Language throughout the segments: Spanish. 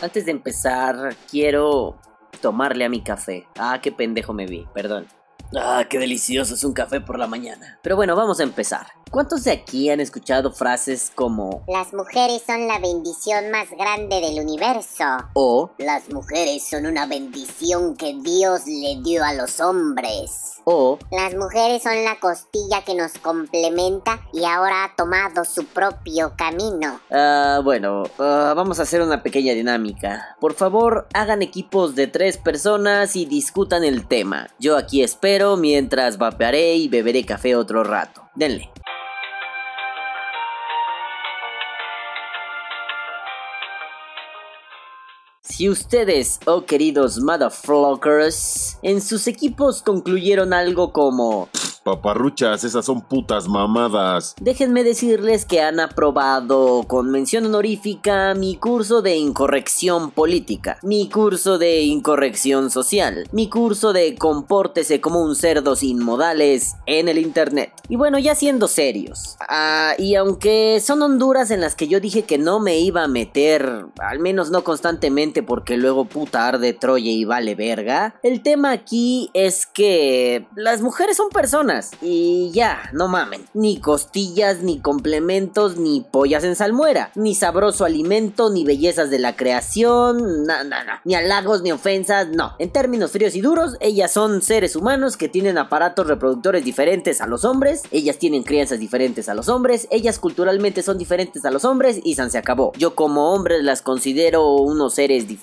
Antes de empezar, quiero tomarle a mi café. Ah, qué pendejo me vi, perdón. Ah, qué delicioso es un café por la mañana. Pero bueno, vamos a empezar. ¿Cuántos de aquí han escuchado frases como Las mujeres son la bendición más grande del universo. o Las mujeres son una bendición que Dios le dio a los hombres. o Las mujeres son la costilla que nos complementa y ahora ha tomado su propio camino. Ah, bueno, ah, vamos a hacer una pequeña dinámica. Por favor, hagan equipos de tres personas y discutan el tema. Yo aquí espero mientras vapearé y beberé café otro rato. Denle. Si ustedes, oh queridos motherfuckers, en sus equipos concluyeron algo como Paparruchas, esas son putas mamadas. Déjenme decirles que han aprobado con mención honorífica mi curso de incorrección política, mi curso de incorrección social, mi curso de compórtese como un cerdo sin modales en el internet. Y bueno, ya siendo serios, ah, y aunque son Honduras en las que yo dije que no me iba a meter, al menos no constantemente porque luego puta arde Troya y vale verga, el tema aquí es que las mujeres son personas y ya, no mamen. Ni costillas, ni complementos, ni pollas en salmuera, ni sabroso alimento, ni bellezas de la creación, no, no, no. Ni halagos, ni ofensas, no. En términos fríos y duros, ellas son seres humanos que tienen aparatos reproductores diferentes a los hombres, ellas tienen crianzas diferentes a los hombres, ellas culturalmente son diferentes a los hombres y se acabó. Yo como hombre las considero unos seres diferentes,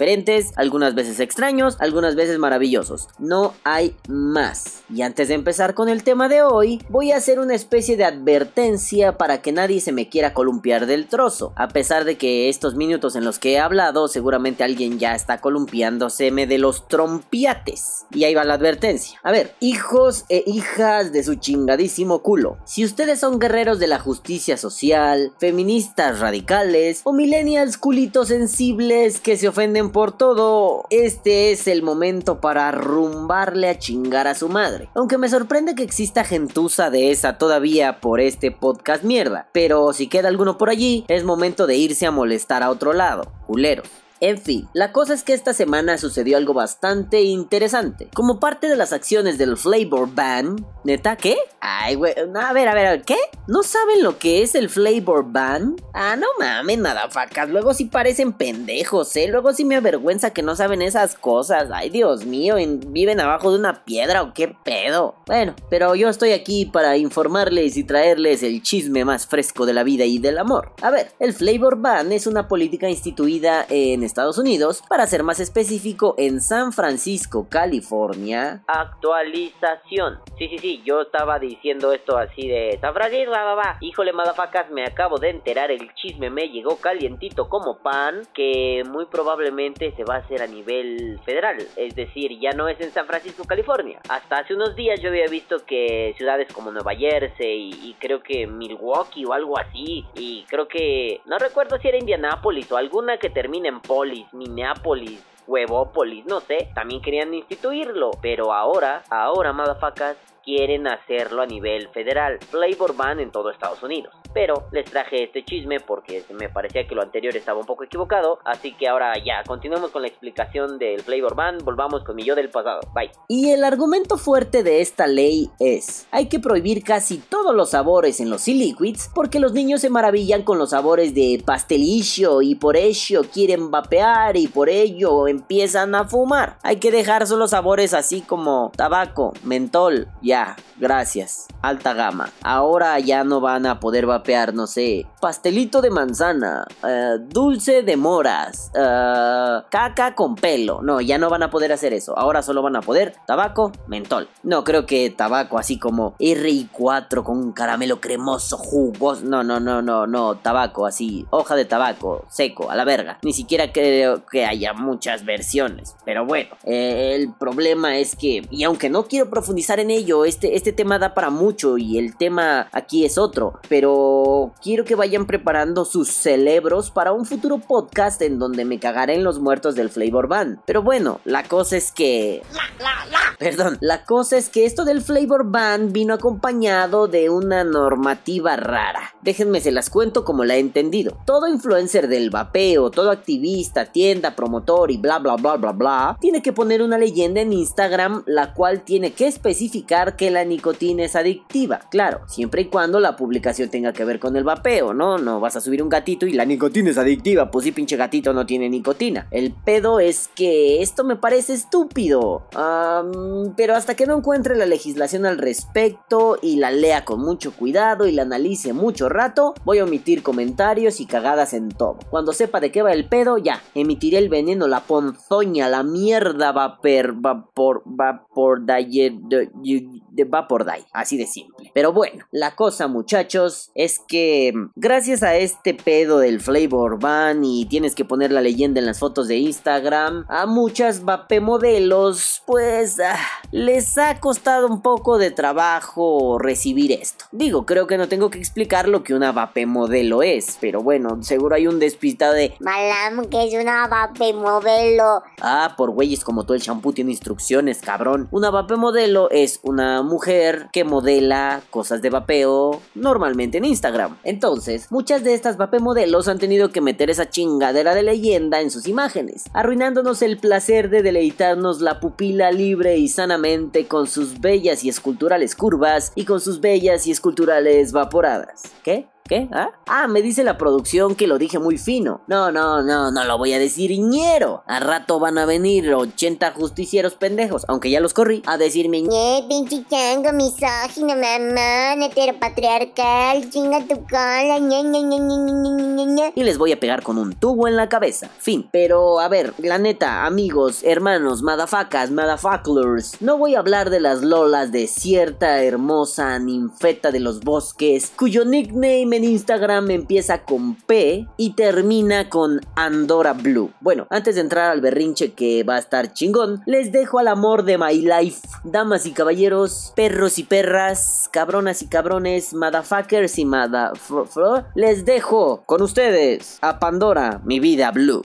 algunas veces extraños, algunas veces maravillosos. No hay más. Y antes de empezar con el tema de hoy, voy a hacer una especie de advertencia para que nadie se me quiera columpiar del trozo. A pesar de que estos minutos en los que he hablado, seguramente alguien ya está columpiándoseme de los trompiates. Y ahí va la advertencia. A ver, hijos e hijas de su chingadísimo culo. Si ustedes son guerreros de la justicia social, feministas radicales o millennials culitos sensibles que se ofenden por todo, este es el momento para rumbarle a chingar a su madre. Aunque me sorprende que exista gentuza de esa todavía por este podcast mierda. Pero si queda alguno por allí, es momento de irse a molestar a otro lado. Culeros. En fin, la cosa es que esta semana sucedió algo bastante interesante. Como parte de las acciones del Flavor Ban, ¿neta qué? Ay, güey, a ver, a ver, a ver, ¿qué? ¿No saben lo que es el Flavor Ban? Ah, no mames, nada, facas, luego sí parecen pendejos, ¿eh? Luego sí me avergüenza que no saben esas cosas. Ay, Dios mío, ¿en- ¿viven abajo de una piedra o qué pedo? Bueno, pero yo estoy aquí para informarles y traerles el chisme más fresco de la vida y del amor. A ver, el Flavor Ban es una política instituida en Estados Unidos, para ser más específico, en San Francisco, California. Actualización. Sí, sí, sí, yo estaba diciendo esto así de San Francisco, va, va. Híjole, madafacas, me acabo de enterar, el chisme me llegó calientito como pan, que muy probablemente se va a hacer a nivel federal. Es decir, ya no es en San Francisco, California. Hasta hace unos días yo había visto que ciudades como Nueva Jersey y, y creo que Milwaukee o algo así, y creo que no recuerdo si era Indianápolis o alguna que termine en Polis, Minneapolis. Huevópolis, no sé, también querían instituirlo, pero ahora, ahora, madafacas, quieren hacerlo a nivel federal, Flavor Ban en todo Estados Unidos. Pero les traje este chisme porque me parecía que lo anterior estaba un poco equivocado, así que ahora ya, continuemos con la explicación del Flavor Ban, volvamos con mi yo del pasado, bye. Y el argumento fuerte de esta ley es, hay que prohibir casi todos los sabores en los e-liquids porque los niños se maravillan con los sabores de pastelillo y por ello quieren vapear y por ello empiezan a fumar. Hay que dejar solo sabores así como tabaco, mentol, ya, gracias, alta gama. Ahora ya no van a poder vapear, no sé, pastelito de manzana, eh, dulce de moras, eh, caca con pelo. No, ya no van a poder hacer eso. Ahora solo van a poder tabaco, mentol. No creo que tabaco así como RI4 con un caramelo cremoso, jugoso. No, no, no, no, no, tabaco así, hoja de tabaco, seco, a la verga. Ni siquiera creo que haya muchas versiones. Pero bueno, eh, el problema es que, y aunque no quiero profundizar en ello, este, este tema da para mucho y el tema aquí es otro. Pero quiero que vayamos vayan preparando sus cerebros para un futuro podcast en donde me cagaré en los muertos del Flavor Band. Pero bueno, la cosa es que... Perdón, la cosa es que esto del Flavor Band vino acompañado de una normativa rara. Déjenme se las cuento como la he entendido. Todo influencer del vapeo, todo activista, tienda, promotor y bla bla bla bla bla, tiene que poner una leyenda en Instagram la cual tiene que especificar que la nicotina es adictiva. Claro, siempre y cuando la publicación tenga que ver con el vapeo, ¿no? No vas a subir un gatito y la nicotina es adictiva, pues sí, pinche gatito no tiene nicotina. El pedo es que esto me parece estúpido. pero hasta que no encuentre la legislación al respecto y la lea con mucho cuidado y la analice mucho rato, voy a omitir comentarios y cagadas en todo. Cuando sepa de qué va el pedo, ya, emitiré el veneno, la ponzoña, la mierda vapor, vapor, vapor, de, de vapor die, así de simple. Pero bueno, la cosa muchachos es que mm, gracias a este pedo del flavor ban y tienes que poner la leyenda en las fotos de Instagram, a muchas vape modelos pues ah, les ha costado un poco de trabajo recibir esto. Digo, creo que no tengo que explicar lo que una vape modelo es, pero bueno, seguro hay un despistado de Malam, que es una vape modelo. Ah, por güeyes como todo el shampoo tiene instrucciones, cabrón. Una vape modelo es una mujer que modela cosas de vapeo normalmente en Instagram. Entonces, muchas de estas vape modelos han tenido que meter esa chingadera de leyenda en sus imágenes, arruinándonos el placer de deleitarnos la pupila libre y sanamente con sus bellas y esculturales curvas y con sus bellas y esculturales vaporadas. ¿Qué? ¿Qué? ¿Ah? ah, me dice la producción que lo dije muy fino. No, no, no, no lo voy a decir ñero. A rato van a venir 80 justicieros pendejos, aunque ya los corrí, a decirme ñe, pinche chango, misógino, mamá, heteropatriarcal, chinga tu cola, ñe, ñe, ñe, ñe, ñe, Y les voy a pegar con un tubo en la cabeza. Fin. Pero, a ver, la neta, amigos, hermanos, madafacas, madafucklers, no voy a hablar de las lolas de cierta hermosa ninfeta de los bosques, cuyo nickname en Instagram empieza con P y termina con Andorra Blue. Bueno, antes de entrar al berrinche que va a estar chingón, les dejo al amor de my life. Damas y caballeros, perros y perras, cabronas y cabrones, motherfuckers y motherfuckers, les dejo con ustedes a Pandora, mi vida blue.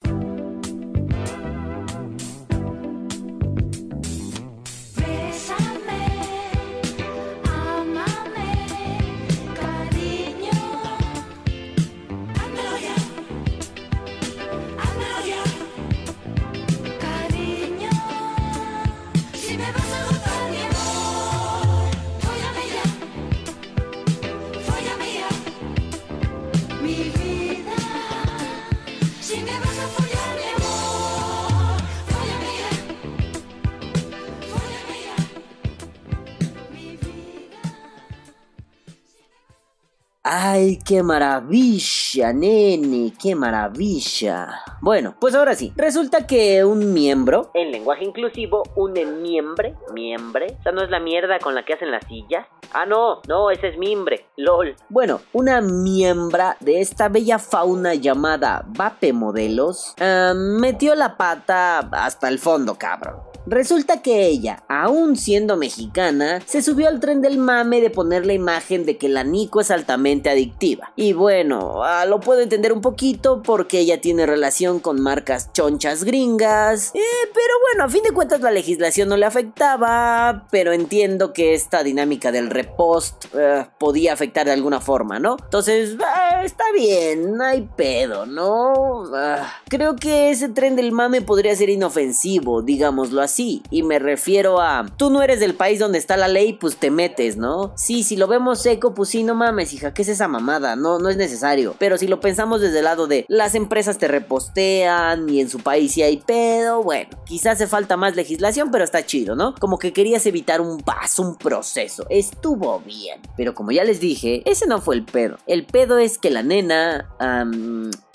¡Ay, qué maravilla, nene! ¡Qué maravilla! Bueno, pues ahora sí. Resulta que un miembro, en lenguaje inclusivo, un miembre, miembre, o sea, no es la mierda con la que hacen las sillas. Ah, no, no, ese es miembre, lol. Bueno, una miembra de esta bella fauna llamada Vape Modelos eh, metió la pata hasta el fondo, cabrón. Resulta que ella, aún siendo mexicana, se subió al tren del mame de poner la imagen de que la Nico es altamente adictiva. Y bueno, ah, lo puedo entender un poquito porque ella tiene relación con marcas chonchas gringas. Eh, pero bueno, a fin de cuentas la legislación no le afectaba, pero entiendo que esta dinámica del repost eh, podía afectar de alguna forma, ¿no? Entonces, ah, está bien, no hay pedo, ¿no? Ah, creo que ese tren del mame podría ser inofensivo, digámoslo así Y me refiero a, tú no eres del país donde está la ley, pues te metes, ¿no? Sí, si lo vemos seco, pues sí, no mames, hija, ¿qué es esa mamada? No, no es necesario. Pero si lo pensamos desde el lado de las empresas te repostean y en su país sí hay pedo, bueno, quizás hace falta más legislación, pero está chido, ¿no? Como que querías evitar un paso, un proceso. Estuvo bien. Pero como ya les dije, ese no fue el pedo. El pedo es que la nena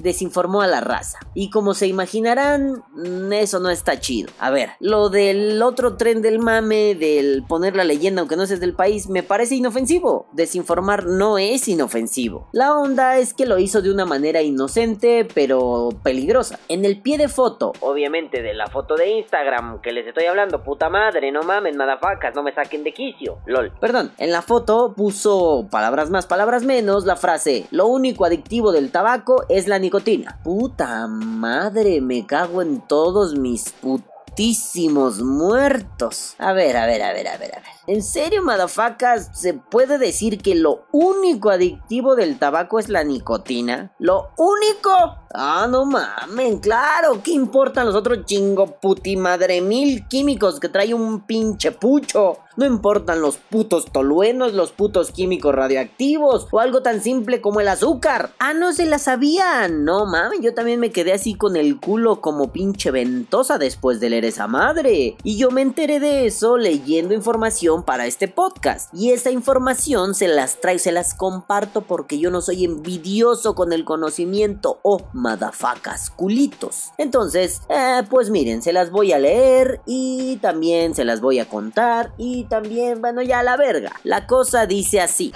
desinformó a la raza. Y como se imaginarán, mm, eso no está chido. A ver, lo del otro tren del mame, del poner la leyenda aunque no seas del país, me parece inofensivo. Desinformar no es inofensivo. La onda es que lo hizo de una manera inocente, pero peligrosa. En el pie de foto, obviamente de la foto de Instagram que les estoy hablando, puta madre, no mamen, madafacas, no me saquen de quicio. LOL. Perdón, en la foto puso palabras más, palabras menos, la frase, lo único adictivo del tabaco es la nicotina. Puta madre, me cago en todos mis putísimos muertos. A ver, a ver, a ver, a ver, a ver. ¿En serio, madafacas? ¿Se puede decir que lo único adictivo del tabaco es la nicotina? ¿Lo único? Ah, no mamen, claro. ¿Qué importan los otros chingo puti madre mil químicos que trae un pinche pucho? No importan los putos toluenos, los putos químicos radioactivos o algo tan simple como el azúcar. Ah, no se la sabían. No mames, yo también me quedé así con el culo como pinche ventosa después de leer esa madre. Y yo me enteré de eso leyendo información para este podcast. Y esa información se las traigo, se las comparto porque yo no soy envidioso con el conocimiento o oh, madafacas culitos. Entonces, eh, pues miren, se las voy a leer y también se las voy a contar y también, bueno, ya la verga. La cosa dice así.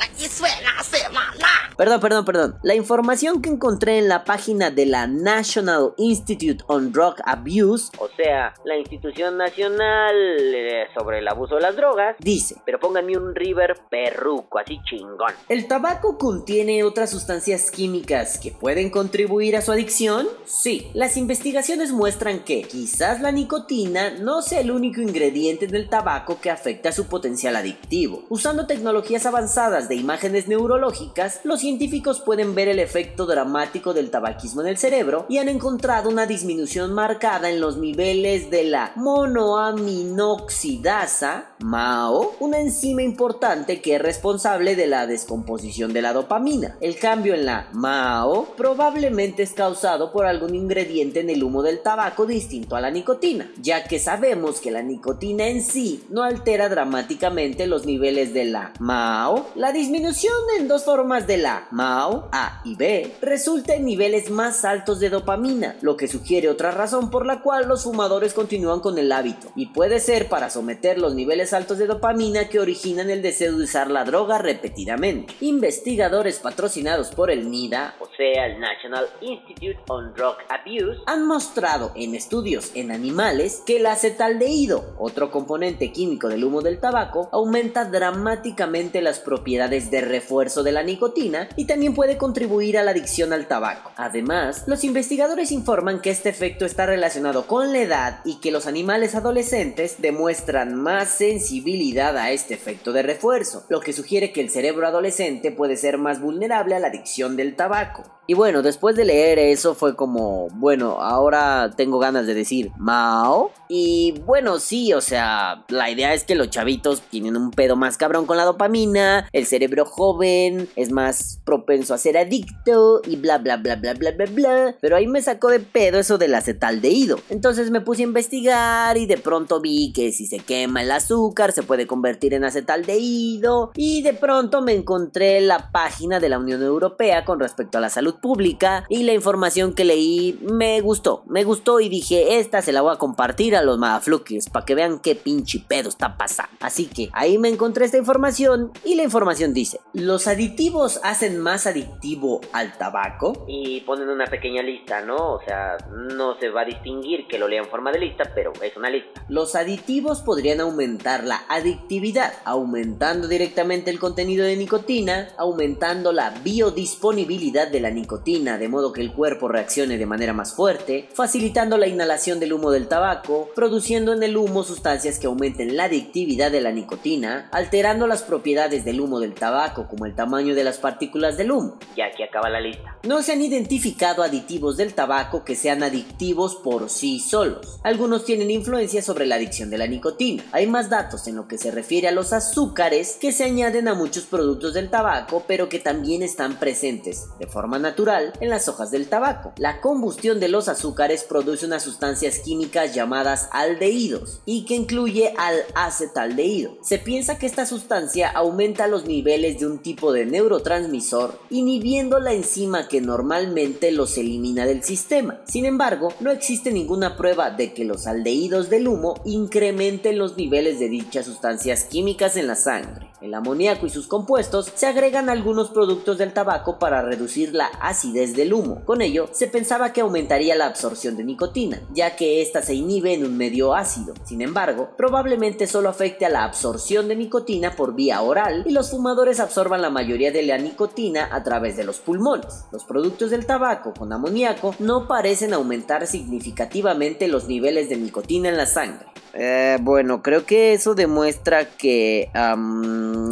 Perdón, perdón, perdón. La información que encontré en la página de la National Institute on Drug Abuse, o sea, la institución nacional eh, sobre el abuso de las drogas, dice, pero pónganme un river perruco, así chingón. ¿El tabaco contiene otras sustancias químicas que pueden contribuir a su adicción? Sí, las investigaciones muestran que quizás la nicotina no sea el único ingrediente del tabaco que afecta su potencial adictivo. Usando tecnologías avanzadas de imágenes neurológicas, los científicos pueden ver el efecto dramático del tabaquismo en el cerebro y han encontrado una disminución marcada en los niveles de la monoaminoxidasa, MAO, una enzima importante que es responsable de la descomposición de la dopamina. El cambio en la MAO probablemente es causado por algún ingrediente en el humo del tabaco distinto a la nicotina, ya que sabemos que la nicotina en sí no altera dramáticamente los niveles de la MAO. La disminución en dos formas de la MAO, A y B, resulta en niveles más altos de dopamina, lo que sugiere otra razón por la cual los fumadores continúan con el hábito, y puede ser para someter los niveles altos de dopamina que originan el deseo de usar la droga repetidamente. Investigadores patrocinados por el NIDA, o sea, el National Institute on Drug Abuse, han mostrado en estudios en animales que el acetaldehído, otro componente químico del humo del tabaco, aumenta dramáticamente las propiedades de refuerzo de la nicotina y también puede contribuir a la adicción al tabaco. Además, los investigadores informan que este efecto está relacionado con la edad y que los animales adolescentes demuestran más sensibilidad a este efecto de refuerzo, lo que sugiere que el cerebro adolescente puede ser más vulnerable a la adicción del tabaco. Y bueno, después de leer eso fue como, bueno, ahora tengo ganas de decir Mao. Y bueno, sí, o sea, la idea es que los chavitos tienen un pedo más cabrón con la dopamina, el cerebro joven es más propenso a ser adicto y bla bla bla bla bla bla bla. Pero ahí me sacó de pedo eso del acetaldehído. Entonces me puse a investigar y de pronto vi que si se quema el azúcar se puede convertir en acetaldehído. Y de pronto me encontré la página de la Unión Europea con respecto a la salud pública y la información que leí me gustó, me gustó y dije, esta se la voy a compartir a los madaflukis para que vean qué pinche pedo está pasando. Así que ahí me encontré esta información y la información dice, los aditivos hacen más adictivo al tabaco y ponen una pequeña lista, ¿no? O sea, no se va a distinguir que lo lea en forma de lista, pero es una lista. Los aditivos podrían aumentar la adictividad, aumentando directamente el contenido de nicotina, aumentando la biodisponibilidad de la nicotina de modo que el cuerpo reaccione de manera más fuerte, facilitando la inhalación del humo del tabaco, produciendo en el humo sustancias que aumenten la adictividad de la nicotina, alterando las propiedades del humo del tabaco como el tamaño de las partículas del humo. Ya aquí acaba la lista. No se han identificado aditivos del tabaco que sean adictivos por sí solos. Algunos tienen influencia sobre la adicción de la nicotina. Hay más datos en lo que se refiere a los azúcares que se añaden a muchos productos del tabaco, pero que también están presentes de forma natural en las hojas del tabaco. La combustión de los azúcares produce unas sustancias químicas llamadas aldehídos y que incluye al acetaldehído. Se piensa que esta sustancia aumenta los niveles de un tipo de neurotransmisor inhibiendo la enzima que normalmente los elimina del sistema. Sin embargo, no existe ninguna prueba de que los aldehídos del humo incrementen los niveles de dichas sustancias químicas en la sangre. El amoníaco y sus compuestos se agregan a algunos productos del tabaco para reducir la acidez del humo. Con ello, se pensaba que aumentaría la absorción de nicotina, ya que ésta se inhibe en un medio ácido. Sin embargo, probablemente solo afecte a la absorción de nicotina por vía oral y los fumadores absorban la mayoría de la nicotina a través de los pulmones. Los productos del tabaco con amoníaco no parecen aumentar significativamente los niveles de nicotina en la sangre. Eh, bueno, creo que eso demuestra que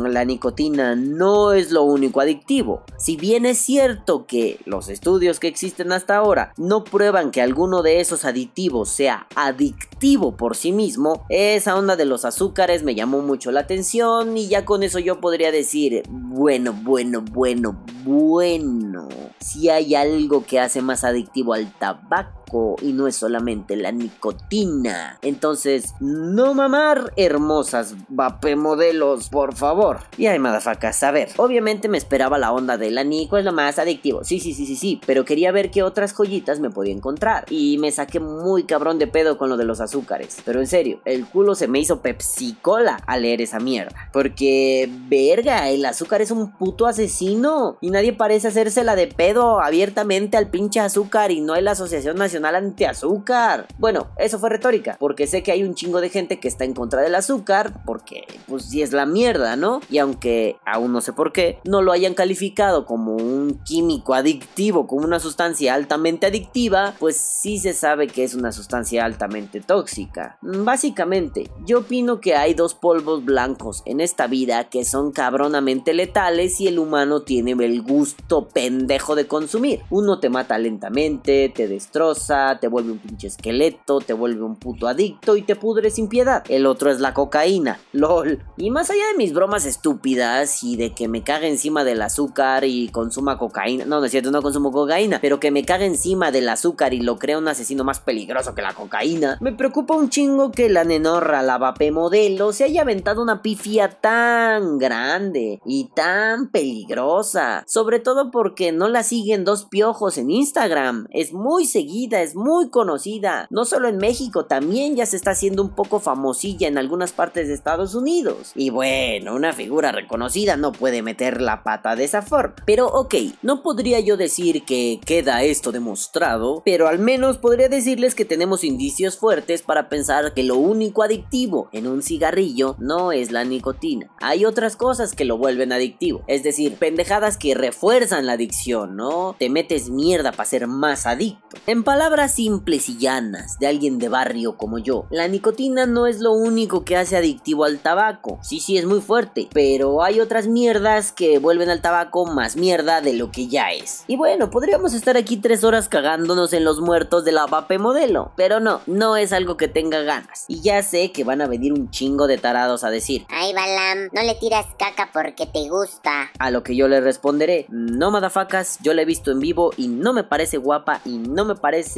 la nicotina no es lo único adictivo. Si bien es cierto que los estudios que existen hasta ahora no prueban que alguno de esos aditivos sea adictivo por sí mismo, esa onda de los azúcares me llamó mucho la atención y ya con eso yo podría decir, bueno, bueno, bueno, bueno, si hay algo que hace más adictivo al tabaco y no es solamente la nicotina. Entonces, no mamar, hermosas vape modelos, por favor. Y hay madafacas, a ver, obviamente me esperaba la onda de la Nico es lo más adictivo. Sí, sí, sí, sí, sí, pero quería ver qué otras joyitas me podía encontrar. Y me saqué muy cabrón de pedo con lo de los azúcares. Pero en serio, el culo se me hizo Pepsi Cola al leer esa mierda. Porque, verga, el azúcar es un puto asesino. Y nadie parece hacérsela de pedo abiertamente al pinche azúcar y no es la Asociación Nacional Antiazúcar. Bueno, eso fue retórica, porque sé que hay un chingo de gente que está en contra del azúcar, porque pues sí es la mierda, ¿no? Y aunque aún no sé por qué, no lo hayan calificado como un químico adictivo, como una sustancia altamente adictiva, pues sí se sabe que es una sustancia altamente tóxica. Básicamente, yo opino que hay dos polvos blancos en esta vida que son cabronamente letales y el humano tiene el gusto pendejo de consumir. Uno te mata lentamente, te destroza, te vuelve un pinche esqueleto, te vuelve un puto adicto y te pudre sin piedad. El otro es la cocaína, lol. Y más allá de mis bromas estúpidas y de que me cague encima del azúcar y consuma cocaína, no, no es cierto, no consumo cocaína, pero que me cague encima del azúcar y lo crea un asesino más peligroso que la cocaína, me preocupa un chingo que la nenorra, la vape modelo, se haya aventado una pifia tan grande y tan peligrosa. Sobre todo porque no la siguen dos piojos en Instagram. Es muy seguida es muy conocida, no solo en México, también ya se está haciendo un poco famosilla en algunas partes de Estados Unidos. Y bueno, una figura reconocida no puede meter la pata de esa forma. Pero ok, no podría yo decir que queda esto demostrado, pero al menos podría decirles que tenemos indicios fuertes para pensar que lo único adictivo en un cigarrillo no es la nicotina. Hay otras cosas que lo vuelven adictivo, es decir, pendejadas que refuerzan la adicción, ¿no? Te metes mierda para ser más adicto. En palabras simples y llanas de alguien de barrio como yo, la nicotina no es lo único que hace adictivo al tabaco. Sí, sí, es muy fuerte, pero hay otras mierdas que vuelven al tabaco más mierda de lo que ya es. Y bueno, podríamos estar aquí tres horas cagándonos en los muertos de la vape modelo, pero no, no es algo que tenga ganas. Y ya sé que van a venir un chingo de tarados a decir, ay Balam, no le tiras caca porque te gusta. A lo que yo le responderé, no madafacas, yo la he visto en vivo y no me parece guapa y no me parece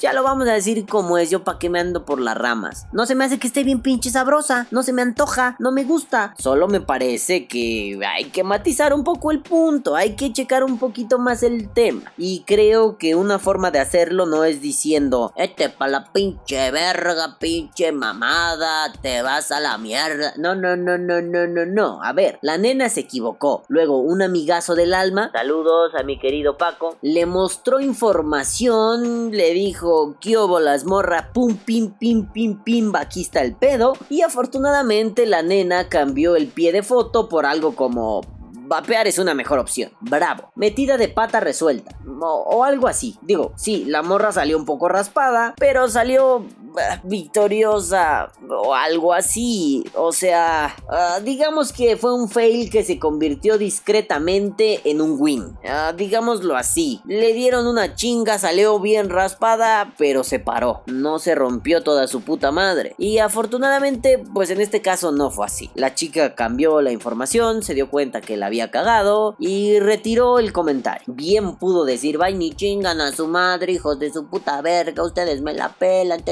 ya lo vamos a decir como es, yo pa' que me ando por las ramas. No se me hace que esté bien pinche sabrosa, no se me antoja, no me gusta. Solo me parece que hay que matizar un poco el punto, hay que checar un poquito más el tema. Y creo que una forma de hacerlo no es diciendo, este pa' la pinche verga, pinche mamada, te vas a la mierda. No, no, no, no, no, no, no. A ver, la nena se equivocó. Luego, un amigazo del alma, saludos a mi querido Paco, le mostró información le dijo, ¿qué las morra? Pum, pim, pim, pim, pim, aquí está el pedo. Y afortunadamente la nena cambió el pie de foto por algo como vapear es una mejor opción. Bravo. Metida de pata resuelta. O, algo así. Digo, sí, la morra salió un poco raspada, pero salió victoriosa o algo así. O sea, ah, digamos que fue un fail que se convirtió discretamente en un win. Ah, digámoslo así. Le dieron una chinga, salió bien raspada, pero se paró. No se rompió toda su puta madre. Y afortunadamente, pues en este caso no fue así. La chica cambió la información, se dio cuenta que la había cagado y retiró el comentario. Bien pudo decir, vaya ni chingan a su madre, hijos de su puta verga, ustedes me la pelan,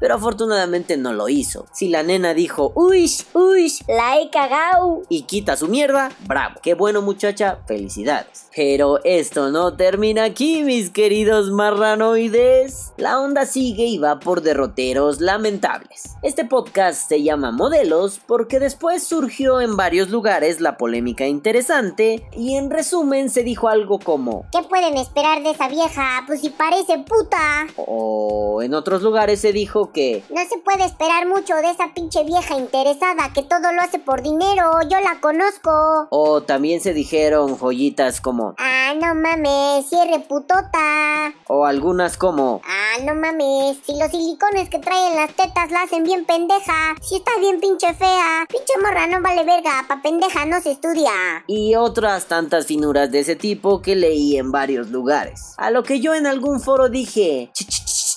Pero afortunadamente no lo hizo. Si la nena dijo, uy, uy, La he cagao. y quita su mierda, bravo. Qué bueno muchacha, felicidades. Pero esto no termina aquí, mis queridos marranoides. La onda sigue y va por derroteros lamentables. Este podcast se llama Modelos porque después surgió en varios lugares la polémica interesante y en resumen se dijo algo como ¿Qué pueden esperar de esa vieja? Pues si parece puta. o en otros lugares se dijo que No se puede esperar mucho de esa pinche vieja interesada que todo lo hace por dinero. Yo la conozco. o también se dijeron joyitas como Ah, no mames, cierre putota. o algunas como Ah, no mames, si los silicones que traen las tetas la hacen bien pendeja. Si está bien pinche fea. Pinche morra no vale verga, pa' pendeja no se estudia. y otras tantas finuras de ese tipo que leí en varios lugares. A lo que yo en algún foro dije, "Ch, ch, ch, ch, ch, ch,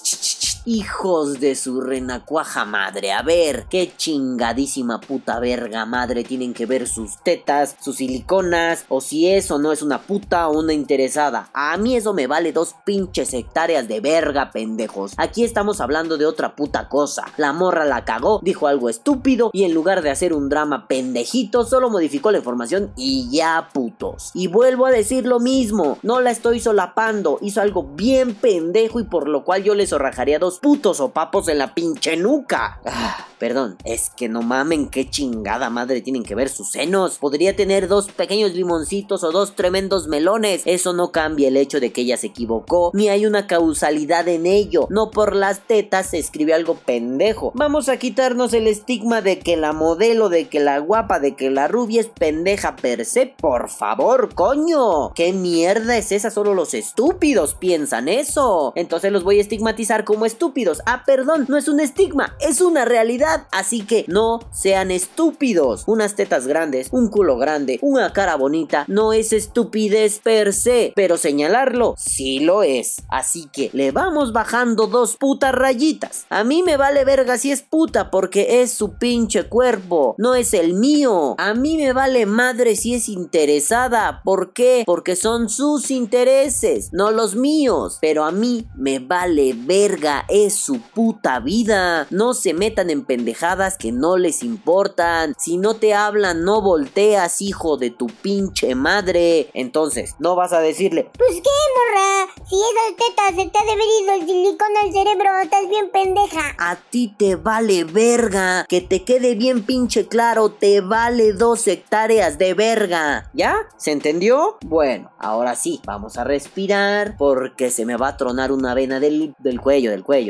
hijos de su renacuaja madre, a ver, qué chingadísima puta verga madre tienen que ver sus tetas, sus siliconas, o si eso no es una puta o una interesada. A mí eso me vale dos pinches hectáreas de verga, pendejos. Aquí estamos hablando de otra puta cosa. La morra la cagó, dijo algo estúpido y en lugar de hacer un drama pendejito, solo modificó la información y ya putos. Y vuelvo a decir lo mismo, no la estoy solapando, hizo algo bien pendejo y por lo cual yo le zorrajaría dos putos o papos en la pinche nuca. Ah, perdón, es que no mamen qué chingada madre tienen que ver sus senos. Podría tener dos pequeños limoncitos o dos tremendos melones. Eso no cambia el hecho de que ella se equivocó, ni hay una causalidad en ello. No por las tetas se escribe algo pendejo. Vamos a quitarnos el estigma de que la modelo, de que la guapa, de que la rubia es pendeja per se. Por favor, coño. ¿Qué mierda es esa? Solo los estúpidos piensan eso. Entonces los voy a estigmatizar como estúpidos. Ah, perdón, no es un estigma, es una realidad. Así que no sean estúpidos. Unas tetas grandes, un culo grande, una cara bonita, no es estupidez per se. Pero señalarlo, sí lo es. Así que le vamos bajando dos putas rayitas. A mí me vale verga si es puta porque es su pinche cuerpo, no es el mío. A mí me vale madre si es interesada. ¿Por qué? Porque son sus intereses, no los míos. Pero a mí me vale verga, es su puta vida. No se metan en pendejadas que no les importan. Si no te hablan, no volteas, hijo de tu pinche madre. Entonces, no vas a decirle, Pues qué, morra. Si esas tetas se te ha devenido el silicón al cerebro, estás bien pendeja. A ti te vale verga. Que te quede bien pinche claro, te vale dos hectáreas de verga. ¿Ya? ¿Se entendió? Bueno, ahora sí, vamos a respirar porque se me va a tronar una vena del, del cuello, del cuello.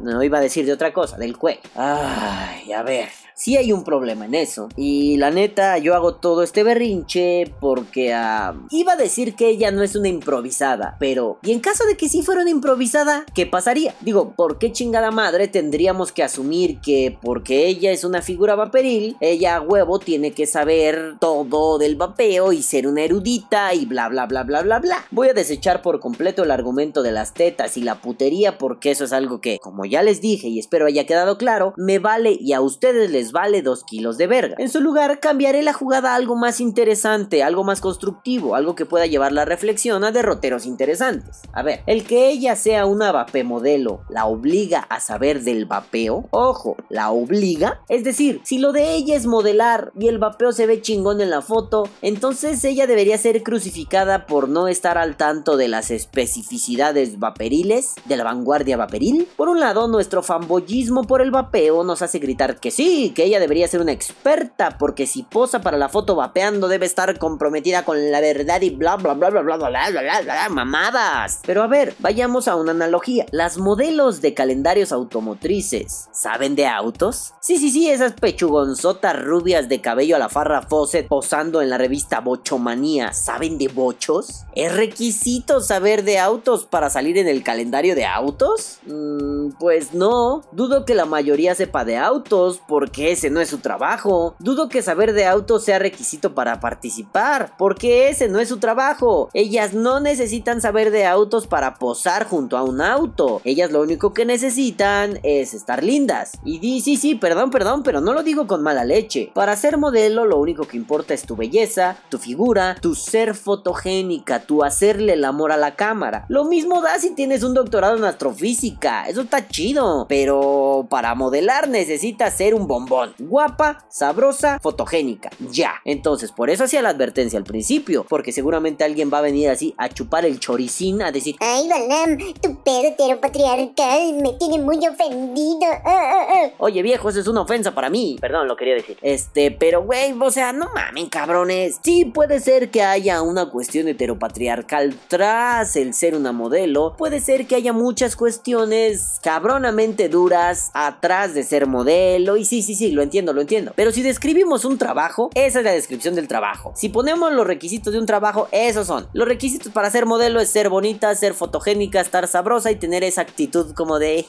No iba a decir de otra cosa, del cuello. Ay, a ver. Sí hay un problema en eso. Y la neta, yo hago todo este berrinche porque ah, iba a decir que ella no es una improvisada. Pero, ¿y en caso de que sí fuera una improvisada, qué pasaría? Digo, ¿por qué chingada madre tendríamos que asumir que porque ella es una figura vaporil, ella a huevo tiene que saber todo del vapeo y ser una erudita y bla bla bla bla bla bla? Voy a desechar por completo el argumento de las tetas y la putería porque eso es algo que, como ya les dije y espero haya quedado claro, me vale y a ustedes les vale dos kilos de verga. En su lugar, cambiaré la jugada a algo más interesante, algo más constructivo, algo que pueda llevar la reflexión a derroteros interesantes. A ver, el que ella sea una vape modelo, ¿la obliga a saber del vapeo? Ojo, ¿la obliga? Es decir, si lo de ella es modelar y el vapeo se ve chingón en la foto, entonces ella debería ser crucificada por no estar al tanto de las especificidades vaperiles, de la vanguardia vaporil. Por un lado, nuestro fanboyismo por el vapeo nos hace gritar que sí, que ella debería ser una experta, porque si posa para la foto vapeando debe estar comprometida con la verdad y bla bla bla bla bla bla bla bla bla, mamadas. Pero a ver, vayamos a una analogía. Las modelos de calendarios automotrices, ¿saben de autos? Sí, sí, sí, esas pechugonzotas rubias de cabello a la farra Fawcett posando en la revista Bochomanía, ¿saben de bochos? ¿Es requisito saber de autos para salir en el calendario de autos? Mm, pues no, dudo que la mayoría sepa de autos, porque ese no es su trabajo. Dudo que saber de autos sea requisito para participar, porque ese no es su trabajo. Ellas no necesitan saber de autos para posar junto a un auto. Ellas lo único que necesitan es estar lindas. Y di, sí, sí, perdón, perdón, pero no lo digo con mala leche. Para ser modelo lo único que importa es tu belleza, tu figura, tu ser fotogénica, tu hacerle el amor a la cámara. Lo mismo da si tienes un doctorado en astrofísica, eso está chido. Pero para modelar necesitas ser un bombón. Guapa, sabrosa, fotogénica. Ya. Entonces, por eso hacía la advertencia al principio, porque seguramente alguien va a venir así a chupar el choricín, a decir, Ay, Balam, tu pedo heteropatriarcal me tiene muy ofendido. Ah, ah, ah. Oye viejo, eso es una ofensa para mí. Perdón, lo quería decir. Este, pero güey, o sea, no mamen cabrones. Sí, puede ser que haya una cuestión heteropatriarcal tras el ser una modelo. Puede ser que haya muchas cuestiones cabronamente duras atrás de ser modelo. Y sí, sí, sí, lo entiendo, lo entiendo. Pero si describimos un trabajo, esa es la descripción del trabajo. Si ponemos los requisitos de un trabajo, esos son. Los requisitos para ser modelo es ser bonita, ser fotogénica, estar sabrosa y tener esa actitud como de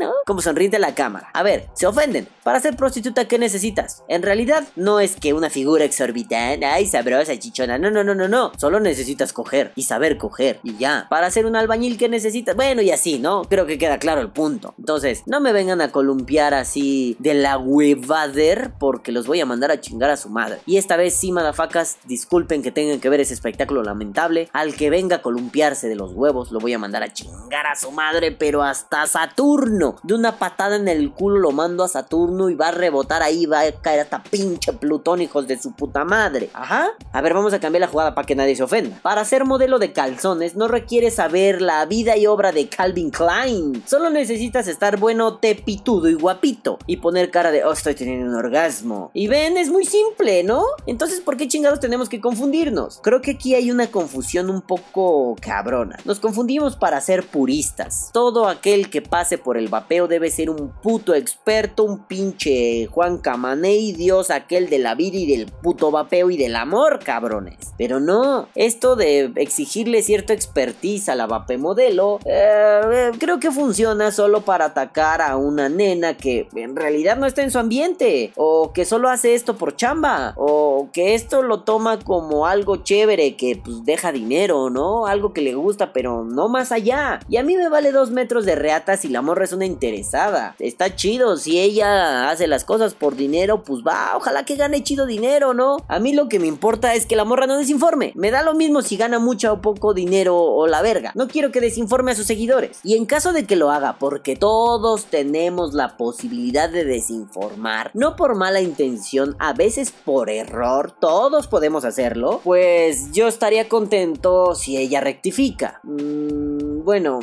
¿no? Como sonriente a la cámara. A ver, se ofenden. Para ser prostituta, ¿qué necesitas? En realidad, no es que una figura exorbitante, ay, sabrosa, chichona. No, no, no, no, no. Solo necesitas coger y saber coger. Y ya. Para ser un albañil, ¿qué necesitas? Bueno, y así, ¿no? Creo que queda claro el punto. Entonces, no me vengan a columpiar así de la huevader porque los voy a mandar a chingar a su madre. Y esta vez sí, madafacas, disculpen que tengan que ver ese espectáculo lamentable. Al que venga a columpiarse de los huevos, lo voy a mandar a chingar a su madre, pero hasta Saturno. De una patada en el culo lo mando a Saturno y va a rebotar ahí, va a caer hasta pinche Plutón, hijos de su puta madre. Ajá. A ver, vamos a cambiar la jugada para que nadie se ofenda. Para ser modelo de calzones no requiere saber la vida y obra de Calvin Klein. Solo necesitas estar bueno, tepitudo y guapito. Y poner cara de, oh, estoy teniendo un orgasmo. Y ven, es muy simple, ¿no? Entonces, ¿por qué chingados tenemos que confundirnos? Creo que aquí hay una confusión un poco cabrona. Nos confundimos para ser puristas. Todo aquel que pase por el vapeo debe ser un puto experto, un pinche Juan Camaney, Dios aquel de la vida y del puto vapeo y del amor, cabrones. Pero no, esto de exigirle cierto expertise a la modelo, eh, creo que funciona solo para atacar a una nena que en realidad no está en su ambiente, o que solo hace esto por chamba, o que esto lo toma como algo chévere que pues deja dinero, ¿no? Algo que le gusta, pero no más allá. Y a mí me vale dos metros de reata si la morra es una interesada. Está chido, si ella hace las cosas por dinero, pues va, ojalá que gane chido dinero, ¿no? A mí lo que me importa es que la morra no desinforme. Me da lo mismo si gana mucho o poco dinero o la verga. No quiero que desinforme a sus seguidores. Y en caso de que lo haga, porque todos tenemos la posibilidad de desinformar, no por mala intención, a veces por error, todos podemos hacerlo, pues yo estaría contento si ella rectifica. Mm, bueno,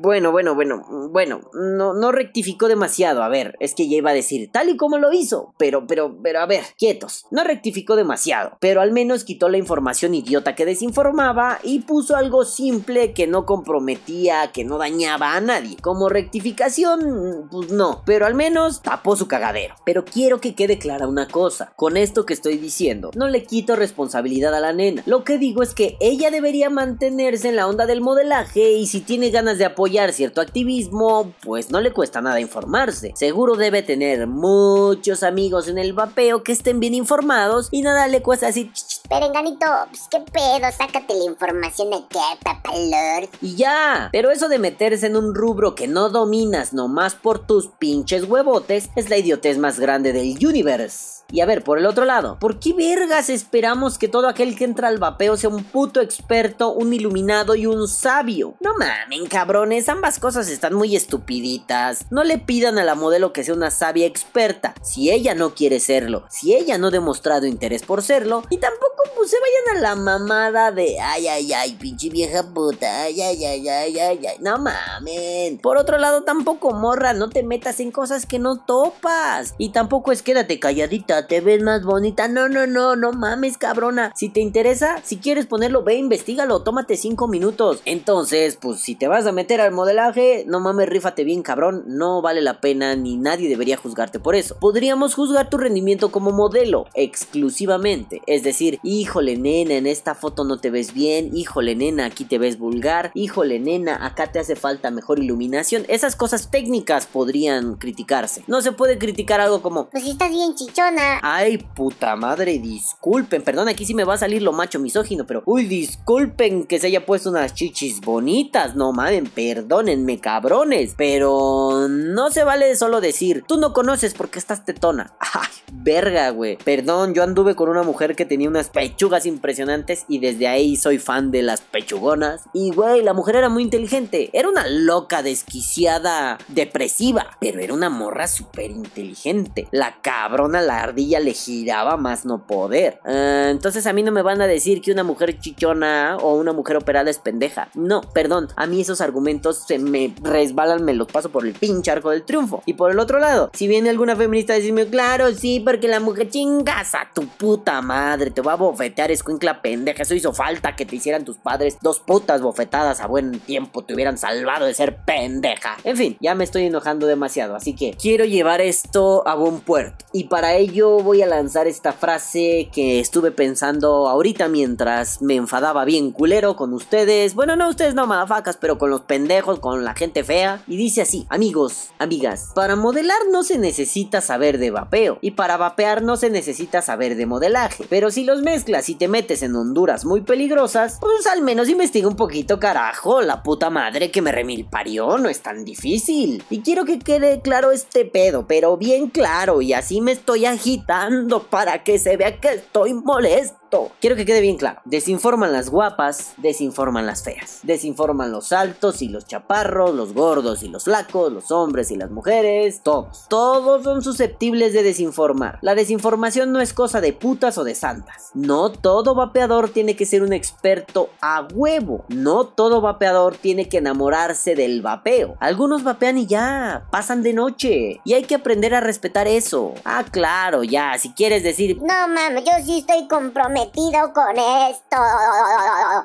bueno, bueno, bueno, bueno, no, no rectificó demasiado. A ver, es que ya iba a decir tal y como lo hizo, pero, pero, pero, a ver, quietos. No rectificó demasiado, pero al menos quitó la información idiota que desinformaba y puso algo simple que no comprometía, que no dañaba a nadie. Como rectificación, pues no, pero al menos tapó su cagadero. Pero quiero que quede clara una cosa: con esto que estoy diciendo, no le quito responsabilidad a la nena. Lo que digo es que ella debería mantenerse en la onda del modelaje y si tiene ganas de apoyar cierto activismo, pues no le cuesta nada informarse. Seguro debe tener muchos amigos en el vapeo que estén bien informados y nada le cuesta decir, Perenganito, pues qué pedo, sácate la información acá, papalord. y ya. Pero eso de meterse en un rubro que no dominas nomás por tus pinches huevotes es la idiotez más grande del universe. Y a ver, por el otro lado, ¿por qué vergas esperamos que todo aquel que entra al vapeo sea un puto experto, un iluminado y un sabio? No mamen, cabrones, ambas cosas están muy estupiditas. No le pidan a la modelo que sea una sabia experta, si ella no quiere serlo, si ella no ha demostrado interés por serlo, y tampoco pues se vayan a la mamada de ay, ay, ay, pinche vieja puta, ay, ay, ay, ay, ay, ay, no mamen. Por otro lado, tampoco morra, no te metas en cosas que no topas. Y tampoco es quédate calladita, te ves más bonita. No, no, no, no mames, cabrona. Si te interesa, si quieres ponerlo, ve, investigalo, tómate cinco minutos. Entonces, pues si te vas a meter modelaje, no mames, rífate bien, cabrón. No vale la pena ni nadie debería juzgarte por eso. Podríamos juzgar tu rendimiento como modelo, exclusivamente. Es decir, híjole, nena, en esta foto no te ves bien. Híjole, nena, aquí te ves vulgar. Híjole, nena, acá te hace falta mejor iluminación. Esas cosas técnicas podrían criticarse. No se puede criticar algo como. Pues estás bien chichona. Ay, puta madre, disculpen. Perdón, aquí sí me va a salir lo macho misógino, pero. Uy, disculpen que se haya puesto unas chichis bonitas. No mamen, perdónenme, cabrones. Pero no se vale solo decir, tú no conoces porque estás tetona. Ay, verga, güey. Perdón, yo anduve con una mujer que tenía unas pechugas impresionantes y desde ahí soy fan de las pechugonas. Y, güey, la mujer era muy inteligente. Era una loca, desquiciada, depresiva. Pero era una morra súper inteligente. La cabrona, la ardilla le giraba más no poder. Ah, entonces a mí no me van a decir que una mujer chichona o una mujer operada es pendeja. No, perdón. A mí esos argumentos se me resbalan, me los paso por el pinche arco del triunfo. Y por el otro lado, si viene alguna feminista a decirme, claro, sí, porque la mujer chingas a tu puta madre, te va a bofetear, escuincla pendeja. Eso hizo falta que te hicieran tus padres dos putas bofetadas a buen tiempo, te hubieran salvado de ser pendeja. En fin, ya me estoy enojando demasiado, así que quiero llevar esto a buen puerto. Y para ello voy a lanzar esta frase que estuve pensando ahorita mientras me enfadaba bien culero con ustedes. Bueno, no ustedes no, madafacas, pero con los pendejos, con la gente fea. Y dice así, amigos, amigas, para modelar no se necesita saber de vapeo. Y para vapear no se necesita saber de modelaje. Pero si los mezclas y te metes en Honduras muy peligrosas, pues al menos investiga un poquito, carajo. La puta madre que me remil parió no es tan difícil. Y quiero que quede claro este pedo, pero bien claro. Y así me estoy agitando para que se vea que estoy molesto. Quiero que quede bien claro. Desinforman las guapas, desinforman las feas. Desinforman los altos y los chaparros, los gordos y los flacos, los hombres y las mujeres, todos. Todos son susceptibles de desinformar. La desinformación no es cosa de putas o de santas. No todo vapeador tiene que ser un experto a huevo. No todo vapeador tiene que enamorarse del vapeo. Algunos vapean y ya, pasan de noche. Y hay que aprender a respetar eso. Ah, claro, ya, si quieres decir... No mames, yo sí estoy comprometido con esto.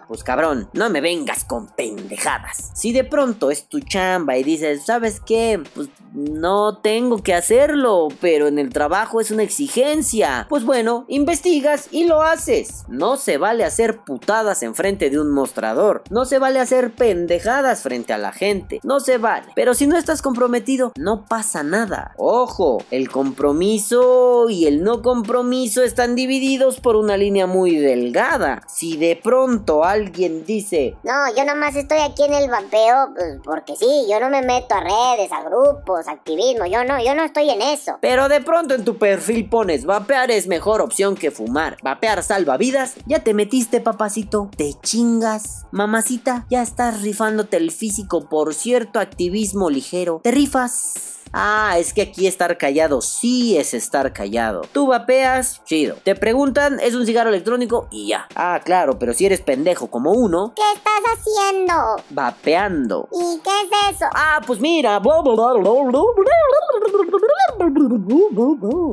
Pues cabrón, no me vengas con pendejadas. Si de pronto es tu chamba y dices, ¿sabes qué? Pues no tengo que hacerlo, pero en el trabajo es una exigencia. Pues bueno, investigas y lo haces. No se vale hacer putadas enfrente de un mostrador. No se vale hacer pendejadas frente a la gente. No se vale. Pero si no estás comprometido, no pasa nada. Ojo, el compromiso y el no compromiso están divididos por una línea muy delgada. Si de pronto alguien dice, No, yo nomás estoy aquí en el vapeo, pues porque sí, yo no me meto a redes, a grupos, activismo, yo no, yo no estoy en eso. pero de pronto en tu perfil pones, vapear es mejor opción que fumar. Vapear salva vidas. Ya te metiste, papacito. Te chingas. Mamacita, ya estás rifándote el físico por cierto activismo ligero. Te rifas. Ah, es que aquí estar callado sí es estar callado. Tú vapeas, chido. Te preguntan, es un cigarro electrónico y ya. Ah, claro, pero si eres pendejo como uno, ¿Qué estás haciendo? vapeando. ¿Y qué es eso? Ah, pues mira.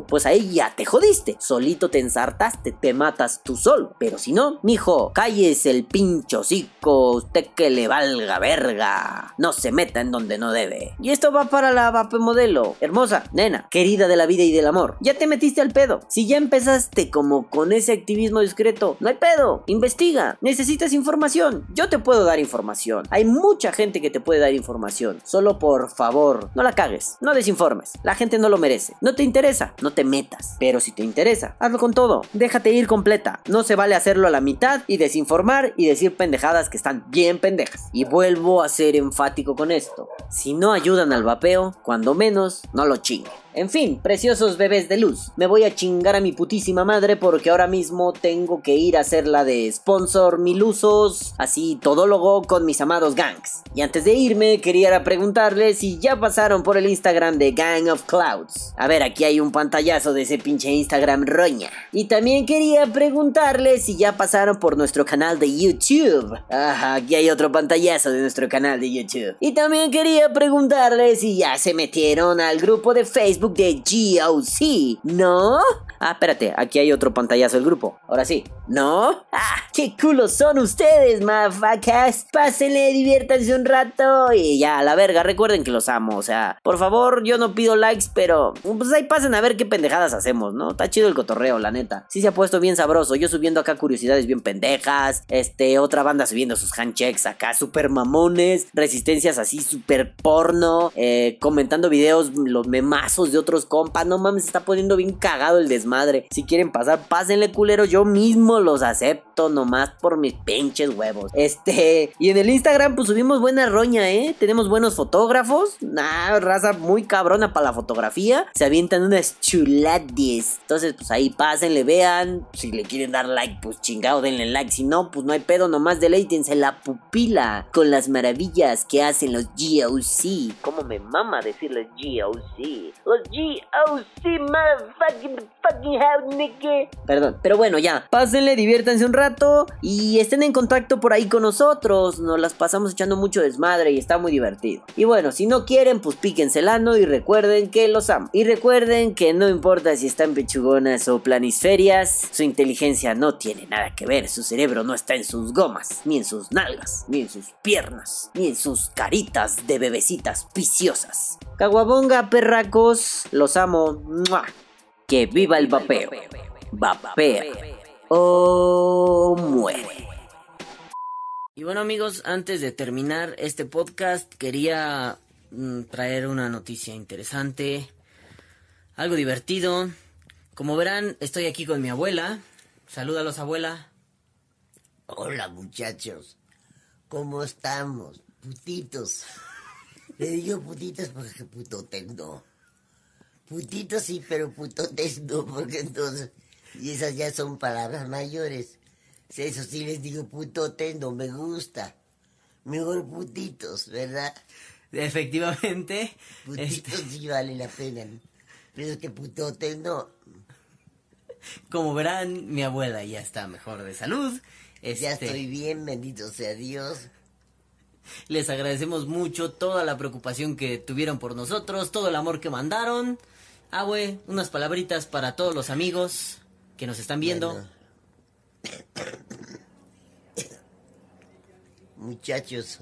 Pues ahí ya te jodiste. Solito te ensartaste, te matas tú solo. Pero si no, mijo, calles el pincho hocico. Usted que le valga verga. No se meta en donde no debe. Y esto va para la vape modelo. Hermosa, nena, querida de la vida y del amor. Ya te metiste al pedo. Si ya empezaste como con ese activismo discreto, no hay pedo. Investiga. Necesitas información. Yo te puedo dar información. Hay mucha gente que te puede dar información. Solo por favor, no la cagues. No desinformes. La gente no lo merece. No te interesa, no te metas. Pero si te interesa, hazlo con todo. Déjate ir completa. No se vale hacerlo a la mitad y desinformar y decir pendejadas que están bien pendejas. Y vuelvo a ser enfático con esto. Si no ayudan al vapeo, cuando menos, no lo chinguen. En fin, preciosos bebés de luz, me voy a chingar a mi putísima madre porque ahora mismo tengo que ir a hacer la de sponsor milusos, así todólogo con mis amados gangs. Y antes de irme, quería preguntarles si ya pasaron por el Instagram de Gang of Clouds. A ver, aquí hay un pantallazo de ese pinche Instagram roña. Y también quería preguntarles si ya pasaron por nuestro canal de YouTube. Ajá, aquí hay otro pantallazo de nuestro canal de YouTube. Y también quería preguntarles si ya se metieron al grupo de Facebook Facebook de GOC, ¿no? Ah, espérate, aquí hay otro pantallazo del grupo. Ahora sí, ¿no? ¡Ah! ¡Qué culos son ustedes, mafacas! Pásenle, diviértanse un rato y ya, a la verga, recuerden que los amo. O sea, por favor, yo no pido likes, pero pues ahí pasen a ver qué pendejadas hacemos, ¿no? Está chido el cotorreo, la neta. Sí se ha puesto bien sabroso. Yo subiendo acá curiosidades bien pendejas. Este, otra banda subiendo sus handchecks acá super mamones. Resistencias así super porno. Eh, comentando videos, los memazos de otros compas. No mames, está poniendo bien cagado el desmadre madre. Si quieren pasar, pásenle culero. Yo mismo los acepto nomás por mis pinches huevos. Este, y en el Instagram pues subimos buena roña, ¿eh? Tenemos buenos fotógrafos. Nah, raza muy cabrona para la fotografía. Se avientan unas chulades. Entonces pues ahí pásenle, vean. Si le quieren dar like, pues chingado, denle like. Si no, pues no hay pedo, nomás deleítense la pupila con las maravillas que hacen los GOC. ¿Cómo me mama decirles GOC? Los Perdón, pero bueno, ya. Pásenle, diviértanse un rato y estén en contacto por ahí con nosotros. Nos las pasamos echando mucho desmadre y está muy divertido. Y bueno, si no quieren, pues píquense ano y recuerden que los amo. Y recuerden que no importa si están pechugonas o planisferias, su inteligencia no tiene nada que ver. Su cerebro no está en sus gomas, ni en sus nalgas, ni en sus piernas, ni en sus caritas de bebecitas viciosas. Caguabonga, perracos, los amo. Que viva el vapeo. Vapea o muere. Y bueno amigos, antes de terminar este podcast quería mm, traer una noticia interesante, algo divertido. Como verán, estoy aquí con mi abuela. Salúdalos, abuela. Hola muchachos, ¿cómo estamos? Putitos. Le digo putitos porque puto tengo. Putito sí, pero putotes no, porque entonces, y esas ya son palabras mayores. Eso sí les digo putotes, no me gusta. Mejor putitos, ¿verdad? Efectivamente. Putitos este sí vale la pena. Pero es que putotes no. Como verán, mi abuela ya está mejor de salud. Ya este, estoy bien, bendito sea Dios. Les agradecemos mucho toda la preocupación que tuvieron por nosotros, todo el amor que mandaron. Ah, güey, unas palabritas para todos los amigos que nos están viendo. Muchachos,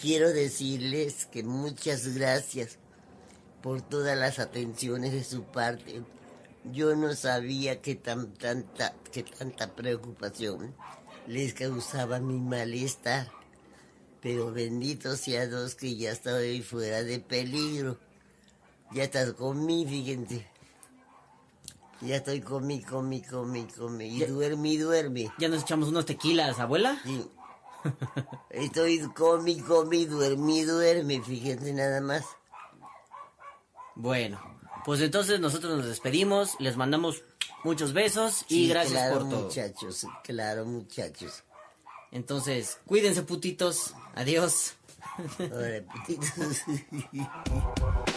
quiero decirles que muchas gracias por todas las atenciones de su parte. Yo no sabía que tan, tanta, que tanta preocupación les causaba mi malestar. Pero bendito sea Dios que ya estoy fuera de peligro. Ya estás conmigo, fíjense. Ya estoy comí, comí, comí, comí. Y duerme, y duerme. ¿Ya nos echamos unos tequilas, abuela? Sí. Estoy comí, comí, duerme, duerme. Fíjense nada más. Bueno, pues entonces nosotros nos despedimos. Les mandamos muchos besos y gracias por todo. muchachos. Claro, muchachos. Entonces, cuídense, putitos. Adiós. Ahora, putitos.